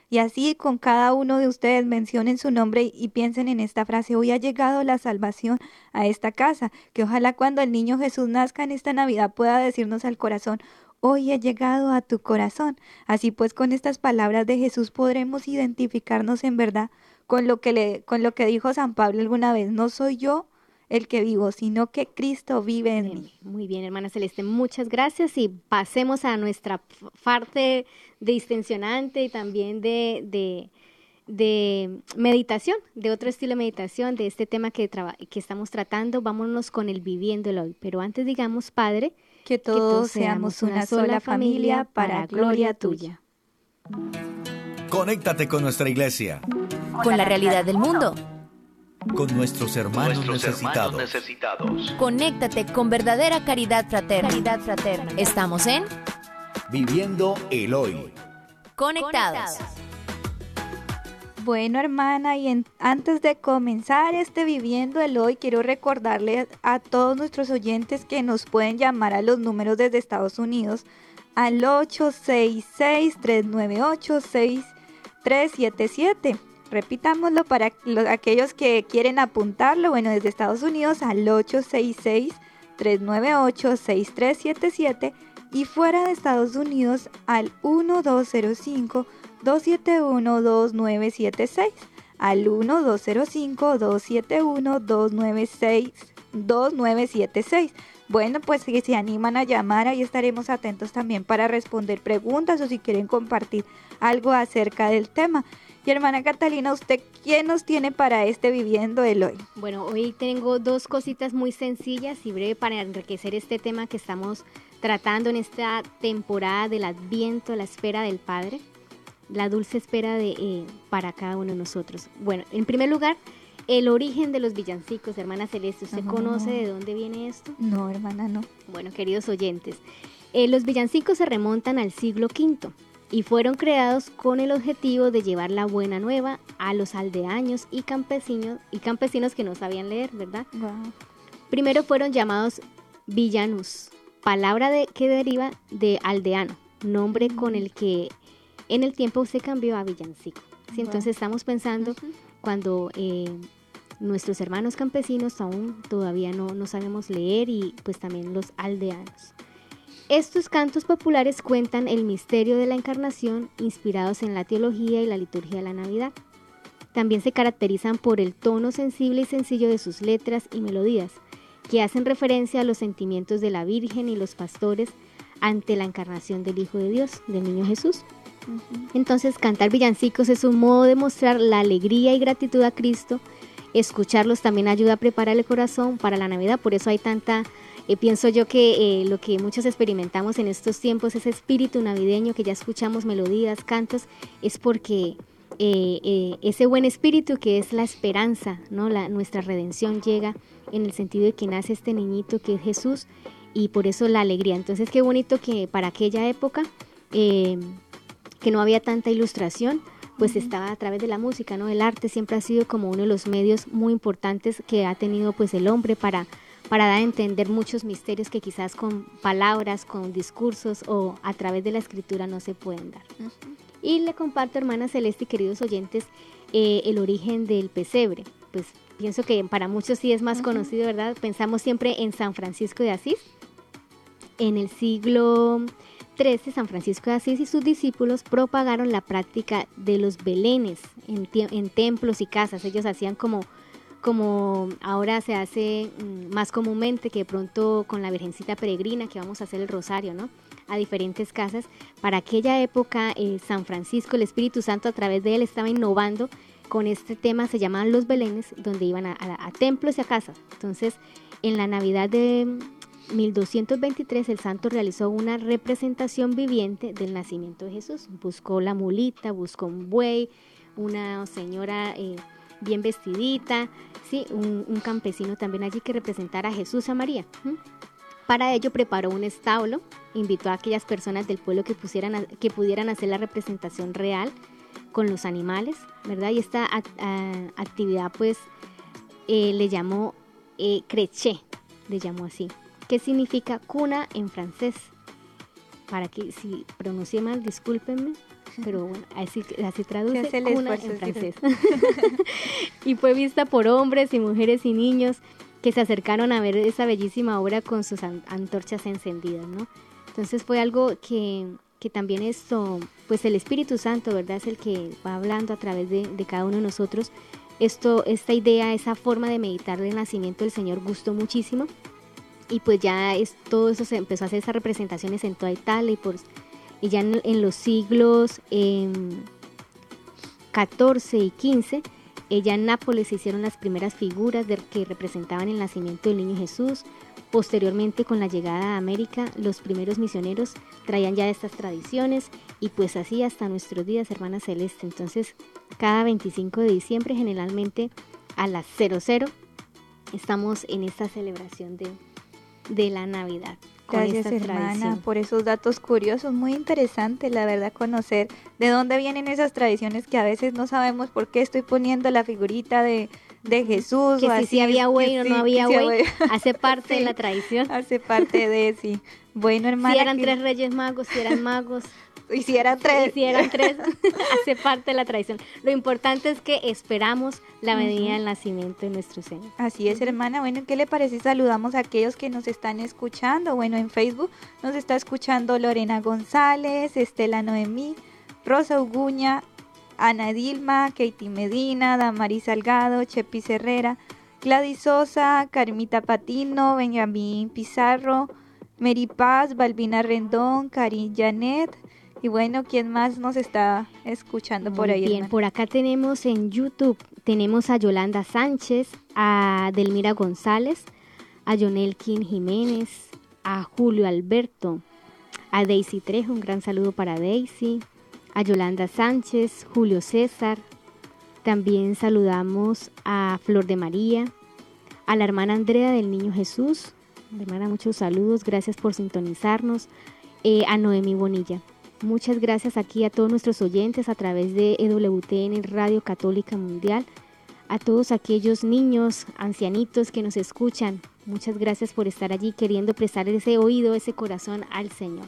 Y así con cada uno de ustedes mencionen su nombre y piensen en esta frase, hoy ha llegado la salvación a esta casa, que ojalá cuando el niño Jesús nazca en esta Navidad pueda decirnos al corazón, hoy he llegado a tu corazón. Así pues con estas palabras de Jesús podremos identificarnos en verdad con lo que le con lo que dijo San Pablo alguna vez, no soy yo el que vivo, sino que Cristo vive en mí. Muy bien, hermana Celeste, muchas gracias y pasemos a nuestra parte distensionante y también de, de, de, meditación, de otro estilo de meditación, de este tema que, que estamos tratando. Vámonos con el viviéndolo hoy. Pero antes digamos, Padre, que todos, seamos una sola familia para gloria tuya. Conéctate con nuestra iglesia. Con la realidad del mundo con nuestros hermanos, necesitados. Conéctate con verdadera caridad fraterna. caridad fraterna. Estamos en Viviendo el Hoy. Conectados. Bueno, hermana, y antes de comenzar este Viviendo el Hoy, quiero recordarle a todos nuestros oyentes que nos pueden llamar a los números desde Estados Unidos al 866-398-6377 Repitámoslo para aquellos que quieren apuntarlo. Bueno, desde Estados Unidos al 866-398-6377 y fuera de Estados Unidos al 1205-271-2976. Al 1205-271-296. Bueno, pues si se animan a llamar, ahí estaremos atentos también para responder preguntas o si quieren compartir algo acerca del tema. Y hermana Catalina, ¿usted quién nos tiene para este Viviendo el Hoy? Bueno, hoy tengo dos cositas muy sencillas y breve para enriquecer este tema que estamos tratando en esta temporada del Adviento, la espera del Padre, la dulce espera de, eh, para cada uno de nosotros. Bueno, en primer lugar, el origen de los villancicos, hermana Celeste, ¿usted conoce de dónde viene esto? No, hermana, no. Bueno, queridos oyentes, eh, los villancicos se remontan al siglo V y fueron creados con el objetivo de llevar la buena nueva a los aldeaños y campesinos, y campesinos que no sabían leer, ¿verdad? Primero fueron llamados villanus, palabra de, que deriva de aldeano, nombre con el que en el tiempo se cambió a villancico. Entonces estamos pensando cuando eh, nuestros hermanos campesinos aún todavía no, no sabemos leer y pues también los aldeanos. Estos cantos populares cuentan el misterio de la encarnación inspirados en la teología y la liturgia de la Navidad. También se caracterizan por el tono sensible y sencillo de sus letras y melodías, que hacen referencia a los sentimientos de la Virgen y los pastores ante la encarnación del Hijo de Dios, del Niño Jesús. Entonces, cantar villancicos es un modo de mostrar la alegría y gratitud a Cristo. Escucharlos también ayuda a preparar el corazón para la Navidad, por eso hay tanta eh, pienso yo que eh, lo que muchos experimentamos en estos tiempos, ese espíritu navideño que ya escuchamos melodías, cantos, es porque eh, ese buen espíritu que es la esperanza, ¿no? La, nuestra redención llega en el sentido de que nace este niñito que es Jesús y por eso la alegría. Entonces qué bonito que para aquella época que no había tanta ilustración, pues estaba a través de la música, ¿no? El arte siempre ha sido como uno de los medios muy importantes que ha tenido pues el hombre para para dar a entender muchos misterios que quizás con palabras, con discursos o a través de la escritura no se pueden dar. Y le comparto, hermana Celeste y queridos oyentes, eh, el origen del pesebre. Pues pienso que para muchos sí es más conocido, ¿verdad? Pensamos siempre en San Francisco de Asís. En el siglo XIII, San Francisco de Asís y sus discípulos propagaron la práctica de los belenes en, templos y casas. Ellos hacían como como ahora se hace mm, más comúnmente que pronto con la Virgencita Peregrina que vamos a hacer el rosario, ¿no? A diferentes casas. Para aquella época, eh, San Francisco, el Espíritu Santo, a través de él estaba innovando con este tema, se llamaban los belenes, donde iban a, templos y a casas. Entonces, en la Navidad de 1223 el santo realizó una representación viviente del nacimiento de Jesús. Buscó la mulita, buscó un buey, una señora eh, bien vestidita, ¿sí? un, campesino también allí que representara a Jesús a María. Para ello preparó un establo, invitó a aquellas personas del pueblo que, pusieran que pudieran hacer la representación real con los animales, ¿verdad? Y esta actividad pues eh, le llamó eh, creché, le llamó así, que significa cuna en francés. Para que si pronuncie mal, discúlpenme, pero bueno, así, así traduce cuna en francés. y fue vista por hombres y mujeres y niños que se acercaron a ver esa bellísima obra con sus antorchas encendidas, ¿no? Entonces fue algo que, que, también esto, pues el Espíritu Santo, ¿verdad? Es el que va hablando a través de, de cada uno de nosotros. Esto, esta idea, esa forma de meditar del nacimiento del Señor gustó muchísimo y pues ya es, todo eso se empezó a hacer esas representaciones en toda Italia y, por, y ya en, los siglos eh, 14 y 15 ella en Nápoles se hicieron las primeras figuras que representaban el nacimiento del niño Jesús. Posteriormente, con la llegada a América, los primeros misioneros traían ya estas tradiciones y pues así hasta nuestros días, hermana Celeste. Entonces, cada 25 de diciembre, generalmente a las 00, estamos en esta celebración de, de la Navidad. Gracias hermana por esos datos curiosos, muy interesante la verdad conocer de dónde vienen esas tradiciones que a veces no sabemos por qué estoy poniendo la figurita de, de Jesús. Que si, había güey o no había güey, hace parte de la tradición. Hace parte de sí. Bueno hermana. Si eran tres reyes magos, si eran magos. Hicieran tres. Hicieran tres, hace parte de la tradición. Lo importante es que esperamos la venida del nacimiento de nuestro Señor. Así es, hermana. Bueno, ¿qué le parece? Saludamos a aquellos que nos están escuchando. Bueno, en Facebook nos está escuchando Lorena González, Estela Noemí, Rosa Uguña, Ana Dilma, Katie Medina, Damari Salgado, Chepi Herrera, Gladys Sosa, Carmita Patino, Benjamín Pizarro, Mary Paz, Balbina Rendón, Karin Janet, y bueno, ¿quién más nos está escuchando por ahí? Bien, por acá tenemos en YouTube, tenemos a Yolanda Sánchez, a Delmira González, a Jonelkin Jiménez, a Julio Alberto, a Daisy Trejo, un gran saludo para Daisy, a Yolanda Sánchez, Julio César, también saludamos a Flor de María, a la hermana Andrea del Niño Jesús, hermana, muchos saludos, gracias por sintonizarnos, eh, a Noemi Bonilla. Muchas gracias aquí a todos nuestros oyentes a través de EWTN Radio Católica Mundial, a todos aquellos niños, ancianitos que nos escuchan. Muchas gracias por estar allí queriendo prestar ese oído, ese corazón al Señor.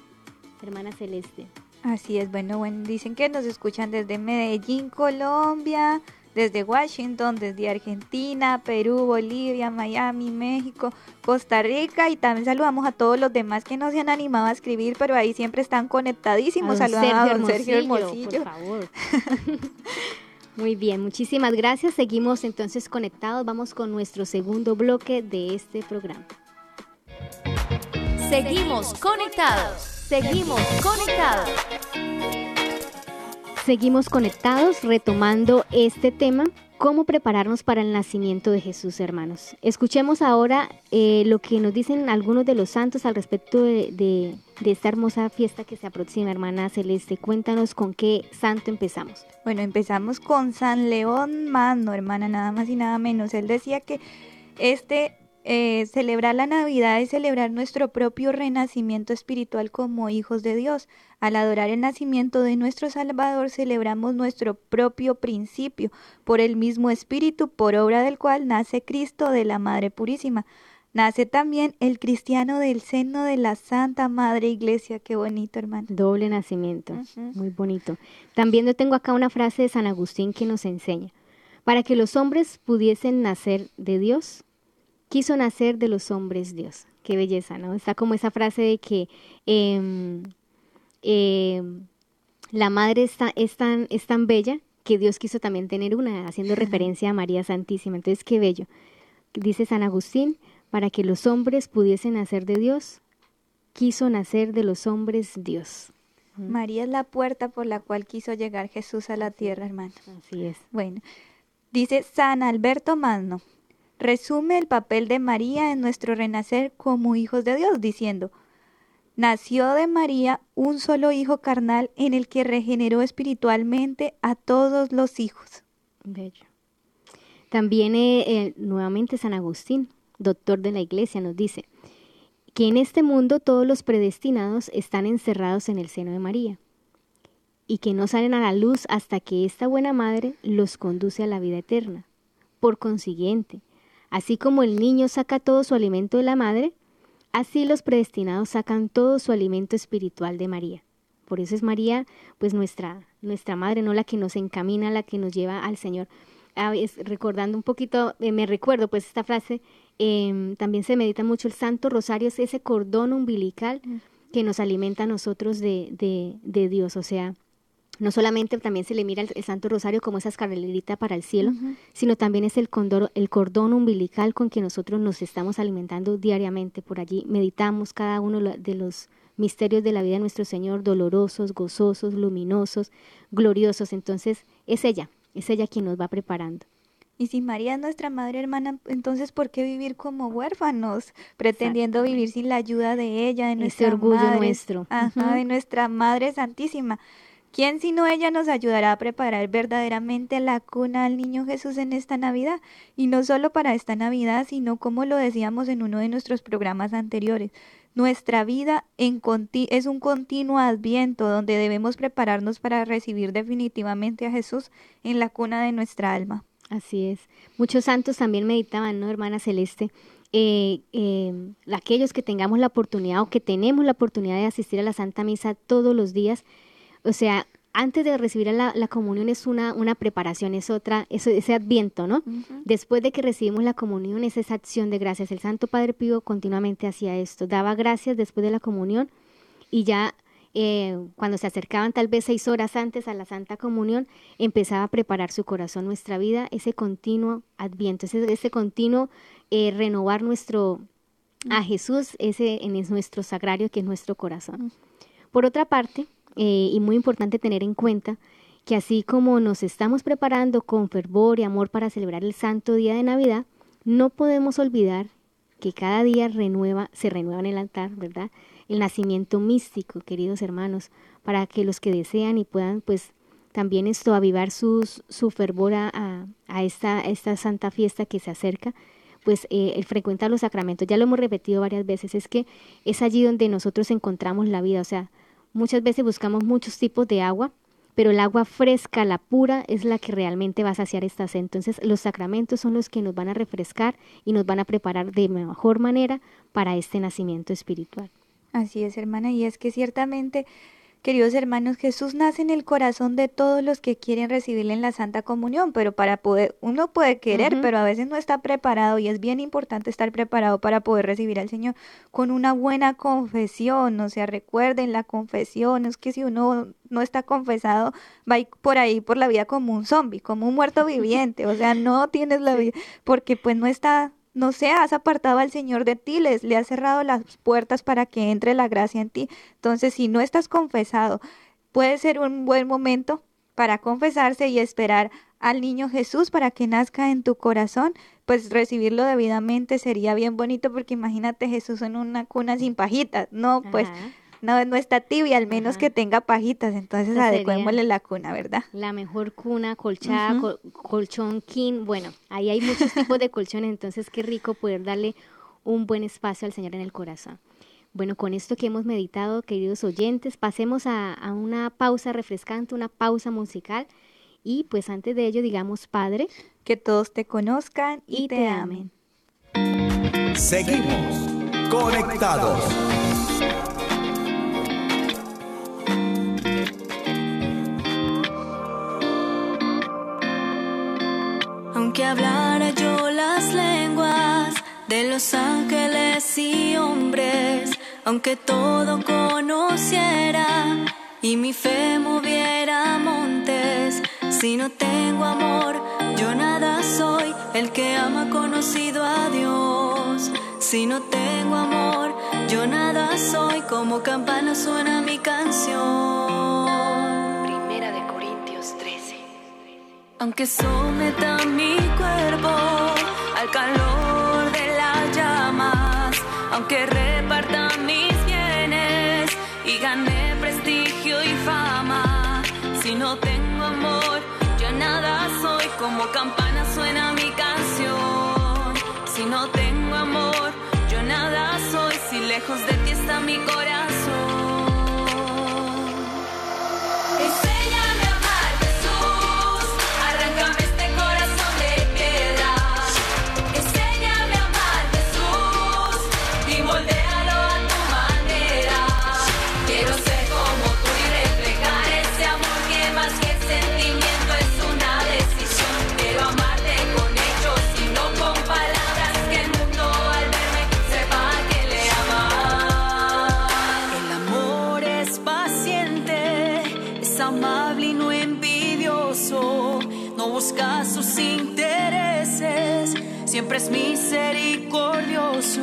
Hermana Celeste. Así es, bueno, bueno, dicen que nos escuchan desde Medellín, Colombia, desde Washington, desde Argentina, Perú, Bolivia, Miami, México, Costa Rica y también saludamos a todos los demás que no se han animado a escribir, pero ahí siempre están conectadísimos. Saludamos a don Sergio Hermosillo. Por favor. Muy bien, muchísimas gracias. Seguimos entonces conectados. Vamos con nuestro segundo bloque de este programa. Seguimos conectados. Seguimos conectados. Seguimos conectados retomando este tema, cómo prepararnos para el nacimiento de Jesús, hermanos. Escuchemos ahora eh, lo que nos dicen algunos de los santos al respecto de, esta hermosa fiesta que se aproxima, hermana Celeste. Cuéntanos con qué santo empezamos. Bueno, empezamos con San León Magno, hermana, nada más y nada menos. Él decía que este eh, celebrar la Navidad es celebrar nuestro propio renacimiento espiritual como hijos de Dios. Al adorar el nacimiento de nuestro Salvador, celebramos nuestro propio principio por el mismo Espíritu, por obra del cual nace Cristo de la Madre Purísima. Nace también el cristiano del seno de la Santa Madre Iglesia. Qué bonito, hermano. Doble nacimiento. Muy bonito. También yo tengo acá una frase de San Agustín que nos enseña. Para que los hombres pudiesen nacer de Dios, quiso nacer de los hombres Dios. Qué belleza, ¿no? Está como esa frase de que em, em, la madre está, es, tan, es tan bella que Dios quiso también tener una, haciendo referencia a María Santísima. Entonces, qué bello. Dice San Agustín, para que los hombres pudiesen nacer de Dios, quiso nacer de los hombres Dios. María es la puerta por la cual quiso llegar Jesús a la tierra, hermano. Así es. Bueno, dice San Alberto Magno, resume el papel de María en nuestro renacer como hijos de Dios, diciendo, nació de María un solo hijo carnal en el que regeneró espiritualmente a todos los hijos. También eh, eh, nuevamente San Agustín, doctor de la iglesia, nos dice que en este mundo todos los predestinados están encerrados en el seno de María. y que no salen a la luz hasta que esta buena madre los conduce a la vida eterna. Por consiguiente, así como el niño saca todo su alimento de la madre, así los predestinados sacan todo su alimento espiritual de María. Por eso es María, pues nuestra, nuestra madre, no la que nos encamina, la que nos lleva al Señor. Ah, recordando un poquito, eh, me recuerdo pues esta frase, em, también se medita mucho el Santo Rosario, es ese cordón umbilical que nos alimenta a nosotros de, de, de Dios, o sea, no solamente también se le mira el, Santo Rosario como esa escalerita para el cielo, sino también es el, condor, el cordón umbilical con que nosotros nos estamos alimentando diariamente. Por allí meditamos cada uno de los misterios de la vida de nuestro Señor, dolorosos, gozosos, luminosos, gloriosos. Entonces es ella, es ella quien nos va preparando. Y si María es nuestra madre hermana, entonces ¿por qué vivir como huérfanos, pretendiendo vivir sin la ayuda de ella, de nuestra Ese orgullo nuestro, ajá, de nuestra Madre Santísima? ¿Quién sino ella nos ayudará a preparar verdaderamente la cuna al niño Jesús en esta Navidad? Y no solo para esta Navidad, sino como lo decíamos en uno de nuestros programas anteriores. Nuestra vida en es un continuo adviento donde debemos prepararnos para recibir definitivamente a Jesús en la cuna de nuestra alma. Así es. Muchos santos también meditaban, ¿no, hermana Celeste? Eh, eh, aquellos que tengamos la oportunidad o que tenemos la oportunidad de asistir a la Santa Misa todos los días, o sea, antes de recibir la, la, comunión es una, una preparación, es otra, es, ese adviento, ¿no? Después de que recibimos la comunión es esa acción de gracias. El Santo Padre Pío continuamente hacía esto, daba gracias después de la comunión y ya eh, cuando se acercaban tal vez seis horas antes a la Santa Comunión, empezaba a preparar su corazón, nuestra vida, ese continuo adviento, ese, ese continuo eh, renovar nuestro, a Jesús, ese en es nuestro sagrario que es nuestro corazón. Por otra parte, eh, y muy importante tener en cuenta que así como nos estamos preparando con fervor y amor para celebrar el santo día de Navidad, no podemos olvidar que cada día renueva, se renueva en el altar, ¿verdad? El nacimiento místico, queridos hermanos, para que los que desean y puedan, pues, también esto, avivar sus, su fervor a, a esta, esta santa fiesta que se acerca, pues eh, el frecuentar los sacramentos, ya lo hemos repetido varias veces, es que es allí donde nosotros encontramos la vida, o sea, Muchas veces buscamos muchos tipos de agua, pero el agua fresca, la pura, es la que realmente va a saciar esta sed. Entonces, los sacramentos son los que nos van a refrescar y nos van a preparar de mejor manera para este nacimiento espiritual. Así es, hermana, y es que ciertamente Queridos hermanos, Jesús nace en el corazón de todos los que quieren recibirle en la Santa Comunión, pero para poder, uno puede querer, pero a veces no está preparado y es bien importante estar preparado para poder recibir al Señor con una buena confesión, o sea, recuerden la confesión, es que si uno no está confesado, va por ahí por la vida como un zombie, como un muerto viviente, o sea, no tienes la vida, porque pues no está no se has apartado al Señor de ti, le has cerrado las puertas para que entre la gracia en ti. Entonces, si no estás confesado, puede ser un buen momento para confesarse y esperar al niño Jesús para que nazca en tu corazón, pues recibirlo debidamente sería bien bonito porque imagínate Jesús en una cuna sin pajitas, no, pues no, no está tibia, al menos que tenga pajitas, entonces adecuémosle la cuna, ¿verdad? La mejor cuna, colchada, colchón king, bueno, ahí hay muchos tipos de colchones, entonces qué rico poder darle un buen espacio al Señor en el corazón. Bueno, con esto que hemos meditado, queridos oyentes, pasemos a, a una pausa refrescante, una pausa musical. Y pues antes de ello, digamos, Padre, que todos te conozcan y, te, amen. Seguimos conectados. Aunque hablara yo las lenguas de los ángeles y hombres, aunque todo conociera y mi fe moviera montes, si no tengo amor, yo nada soy. El que ama conocido a Dios. Si no tengo amor, yo nada soy. Como campana suena mi canción. Aunque someta mi cuerpo al calor de las llamas, aunque reparta mis bienes y gane prestigio y fama, si no tengo amor, yo nada soy, como campana suena mi canción. Si no tengo amor, yo nada soy, si lejos de ti está mi corazón. amable y no envidioso, no busca sus intereses, siempre es misericordioso.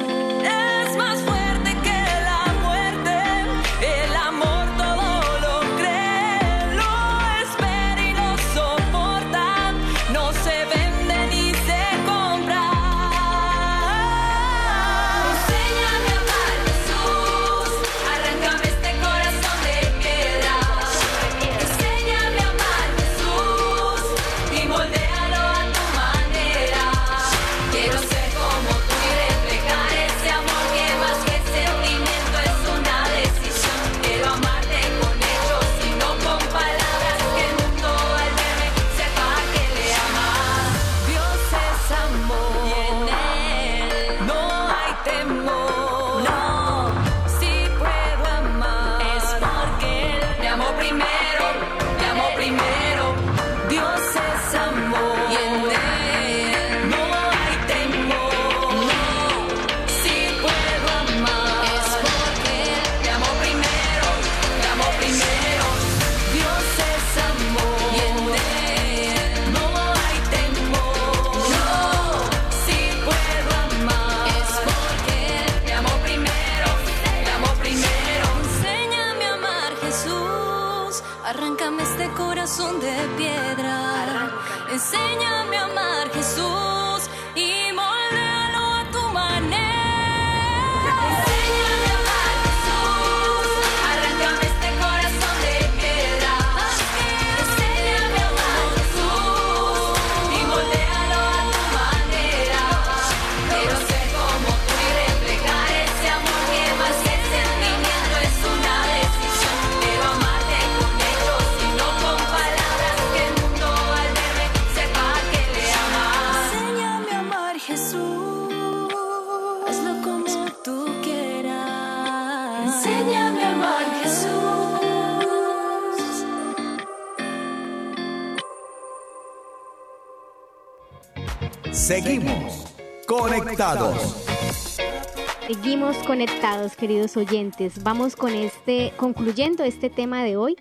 Seguimos conectados, queridos oyentes. Vamos con este, concluyendo este tema de hoy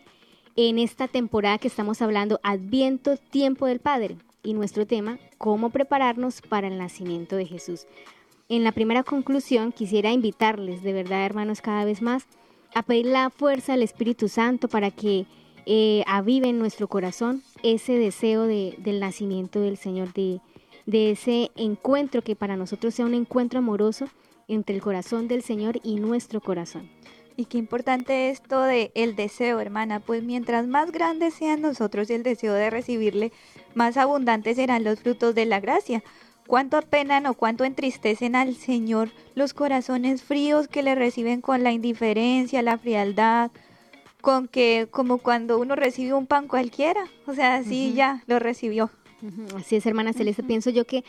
en esta temporada que estamos hablando Adviento, tiempo del Padre. Y nuestro tema, cómo prepararnos para el nacimiento de Jesús. En la primera conclusión quisiera invitarles, de verdad, hermanos, cada vez más, a pedir la fuerza del Espíritu Santo para que eh, avive en nuestro corazón ese deseo de- del nacimiento del Señor, de, de ese encuentro que para nosotros sea un encuentro amoroso entre el corazón del Señor y nuestro corazón. Y qué importante esto de el deseo, hermana, pues mientras más grande sean nosotros el deseo de recibirle, más abundantes serán los frutos de la gracia. Cuánto apenan o cuánto entristecen al Señor los corazones fríos que le reciben con la indiferencia, la frialdad, con que como cuando uno recibe un pan cualquiera, o sea, así ya lo recibió. Así es, hermana Celeste. Pienso yo que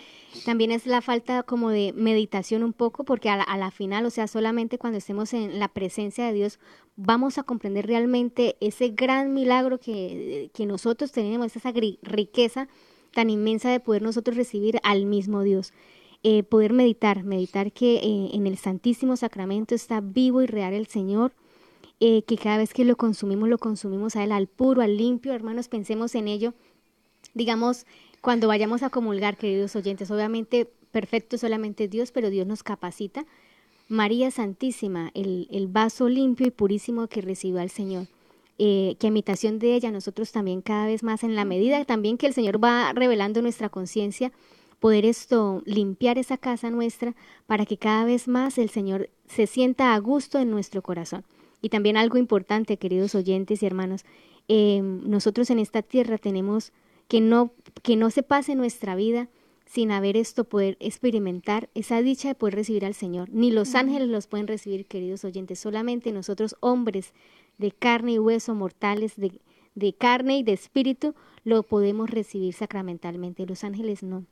también es la falta como de meditación un poco, porque a la, a la final, o sea, solamente cuando estemos en la presencia de Dios, vamos a comprender realmente ese gran milagro que, que nosotros tenemos, esa riqueza tan inmensa de poder nosotros recibir al mismo Dios. Eh, poder meditar, meditar que eh, en el Santísimo Sacramento está vivo y real el Señor, eh, que cada vez que lo consumimos, lo consumimos a Él, al puro, al limpio. Hermanos, pensemos en ello digamos, cuando vayamos a comulgar, queridos oyentes, obviamente perfecto solamente Dios, pero Dios nos capacita. María Santísima, el, el vaso limpio y purísimo que recibió al Señor. Eh, que a imitación de ella nosotros también cada vez más en la medida también que el Señor va revelando nuestra conciencia, poder esto limpiar esa casa nuestra para que cada vez más el Señor se sienta a gusto en nuestro corazón. Y también algo importante, queridos oyentes y hermanos, eh, nosotros en esta tierra tenemos que no, que no se pase nuestra vida sin haber esto, poder experimentar esa dicha de poder recibir al Señor. Ni los ángeles los pueden recibir, queridos oyentes, solamente nosotros hombres de carne y hueso, mortales, de, de carne y de espíritu, lo podemos recibir sacramentalmente, los ángeles no.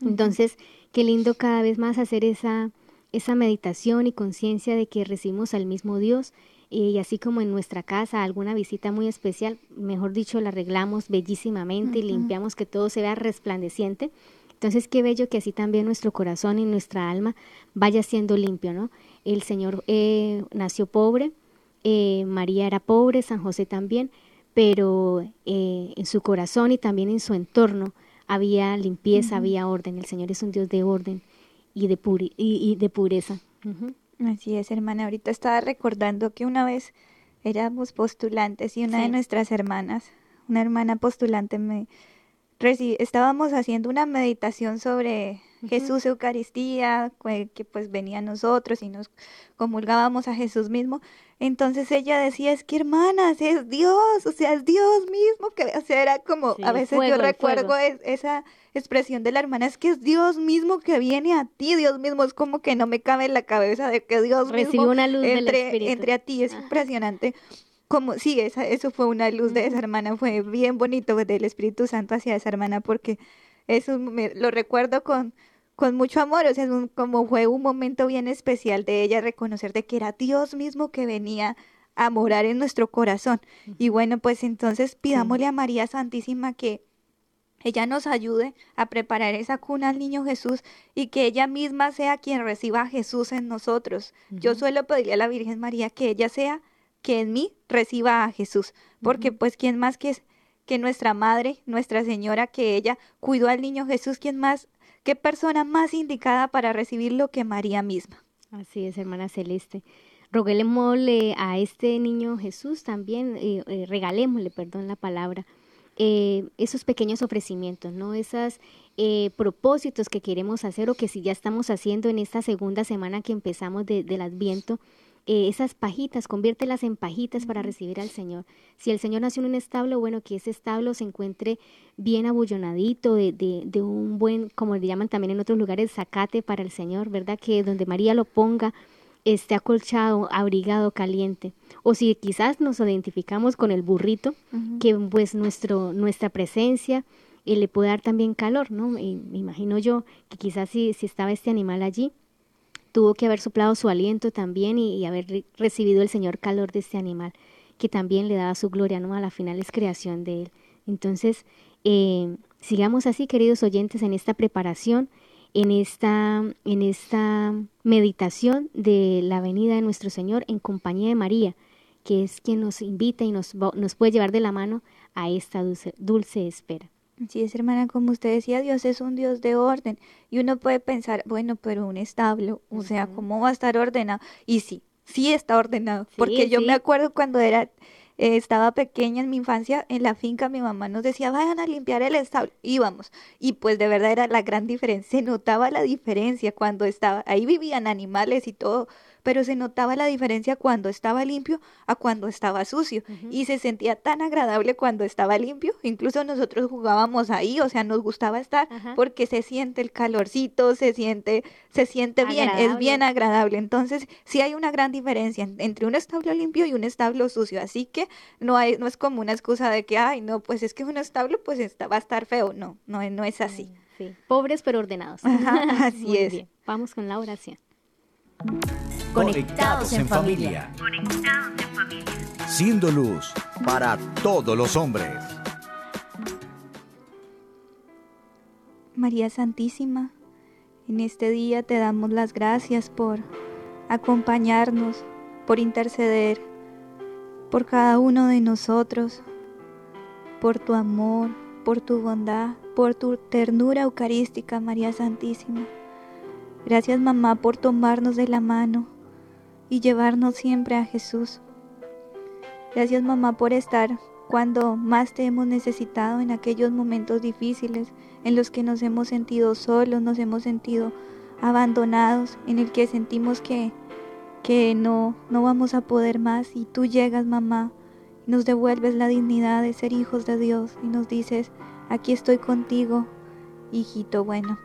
Entonces, qué lindo cada vez más hacer esa, esa meditación y conciencia de que recibimos al mismo Dios y así como en nuestra casa alguna visita muy especial, mejor dicho, la arreglamos bellísimamente y limpiamos que todo se vea resplandeciente. Entonces, qué bello que así también nuestro corazón y nuestra alma vaya siendo limpio, ¿no? El Señor eh, nació pobre, eh, María era pobre, San José también, pero eh, en su corazón y también en su entorno había limpieza, había orden. El Señor es un Dios de orden y de, y, de pureza. Así es, hermana. Ahorita estaba recordando que una vez éramos postulantes y una de nuestras hermanas, una hermana postulante, me estábamos haciendo una meditación sobre Jesús Eucaristía, que pues venía a nosotros y nos comulgábamos a Jesús mismo. Entonces ella decía, es que hermanas, es Dios, o sea, es Dios mismo, que o sea, era como, a veces yo recuerdo esa expresión de la hermana, es que es Dios mismo que viene a ti, Dios mismo, es como que no me cabe en la cabeza de que Dios mismo una luz entre, entre a ti, es impresionante como sí, esa, eso fue una luz de esa hermana, fue bien bonito del Espíritu Santo hacia esa hermana porque eso me, lo recuerdo con, con mucho amor, o sea, como fue un momento bien especial de ella reconocer de que era Dios mismo que venía a morar en nuestro corazón. Y bueno, pues entonces pidámosle a María Santísima que ella nos ayude a preparar esa cuna al niño Jesús y que ella misma sea quien reciba a Jesús en nosotros. Yo suelo pedirle a la Virgen María que ella sea que en mí reciba a Jesús, porque pues quién más que que nuestra madre, nuestra señora, que ella cuidó al niño Jesús, quién más ¿Qué persona más indicada para recibirlo que María misma? Así es, hermana Celeste. Roguémosle a este niño Jesús también, eh, eh, regalémosle, perdón la palabra, eh, esos pequeños ofrecimientos, ¿no? Esos propósitos que queremos hacer o que si ya estamos haciendo en esta segunda semana que empezamos del Adviento, eh, esas pajitas, conviértelas en pajitas para recibir al Señor. Si el Señor nació en un establo, bueno, que ese establo se encuentre bien abullonadito, de, de, de un buen, como le llaman también en otros lugares, zacate para el Señor, ¿verdad? Que donde María lo ponga, esté acolchado, abrigado, caliente. O si quizás nos identificamos con el burrito, que pues nuestro, nuestra presencia eh, le puede dar también calor, ¿no? me imagino yo que quizás si, si estaba este animal allí, tuvo que haber soplado su aliento también y, haber recibido el Señor calor de este animal, que también le daba su gloria, ¿no? A la final es creación de él. Entonces, eh, sigamos así, queridos oyentes, en esta preparación, en esta, en esta meditación de la venida de nuestro Señor en compañía de María, que es quien nos invita y nos, nos puede llevar de la mano a esta dulce espera. Sí, es hermana, como usted decía, Dios es un Dios de orden. Y uno puede pensar, bueno, pero un establo, o sea, ¿cómo va a estar ordenado? Y sí, sí está ordenado. porque yo me acuerdo cuando era, eh, estaba pequeña en mi infancia, en la finca mi mamá nos decía, vayan a limpiar el establo. Íbamos. Y pues de verdad era la gran diferencia. Se notaba la diferencia cuando estaba, ahí vivían animales y todo pero se notaba la diferencia cuando estaba limpio a cuando estaba sucio y se sentía tan agradable cuando estaba limpio, incluso nosotros jugábamos ahí, o sea, nos gustaba estar porque se siente el calorcito, se siente se siente bien, es bien agradable. Entonces, sí hay una gran diferencia entre un establo limpio y un establo sucio, así que no hay no es como una excusa de que ay, no, pues es que un establo pues está, va a estar feo, no, no no es así. Sí. Pobres pero ordenados. así es. Vamos con la oración. Conectados en familia. Conectados en familia. Siendo luz para todos los hombres. María Santísima, en este día te damos las gracias por acompañarnos, por interceder por cada uno de nosotros, por tu amor, por tu bondad, por tu ternura eucarística, María Santísima. Gracias mamá por tomarnos de la mano y llevarnos siempre a Jesús. Gracias mamá por estar cuando más te hemos necesitado en aquellos momentos difíciles en los que nos hemos sentido solos, nos hemos sentido abandonados, en el que sentimos que, que no, no vamos a poder más y tú llegas mamá y nos devuelves la dignidad de ser hijos de Dios y nos dices, aquí estoy contigo, hijito bueno.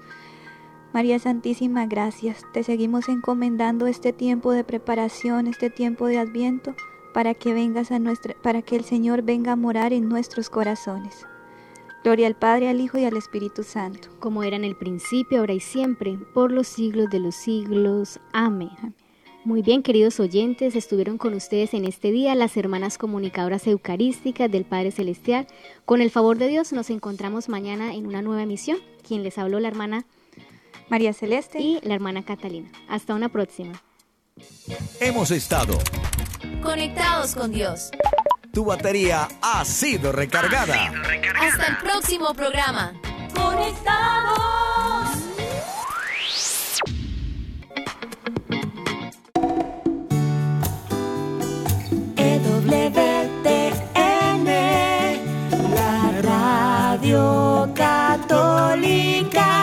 María Santísima, gracias. Te seguimos encomendando este tiempo de preparación, este tiempo de adviento, para que vengas a nuestra, para que el Señor venga a morar en nuestros corazones. Gloria al Padre, al Hijo y al Espíritu Santo. Como era en el principio, ahora y siempre, por los siglos de los siglos. Amén. Muy bien, queridos oyentes, estuvieron con ustedes en este día las hermanas comunicadoras eucarísticas del Padre Celestial. Con el favor de Dios nos encontramos mañana en una nueva emisión. Quien les habló la hermana María Celeste y la hermana Catalina. Hasta una próxima. Hemos estado conectados con Dios. Tu batería ha sido recargada. Hasta el próximo programa. Conectados. EWTN, la radio católica.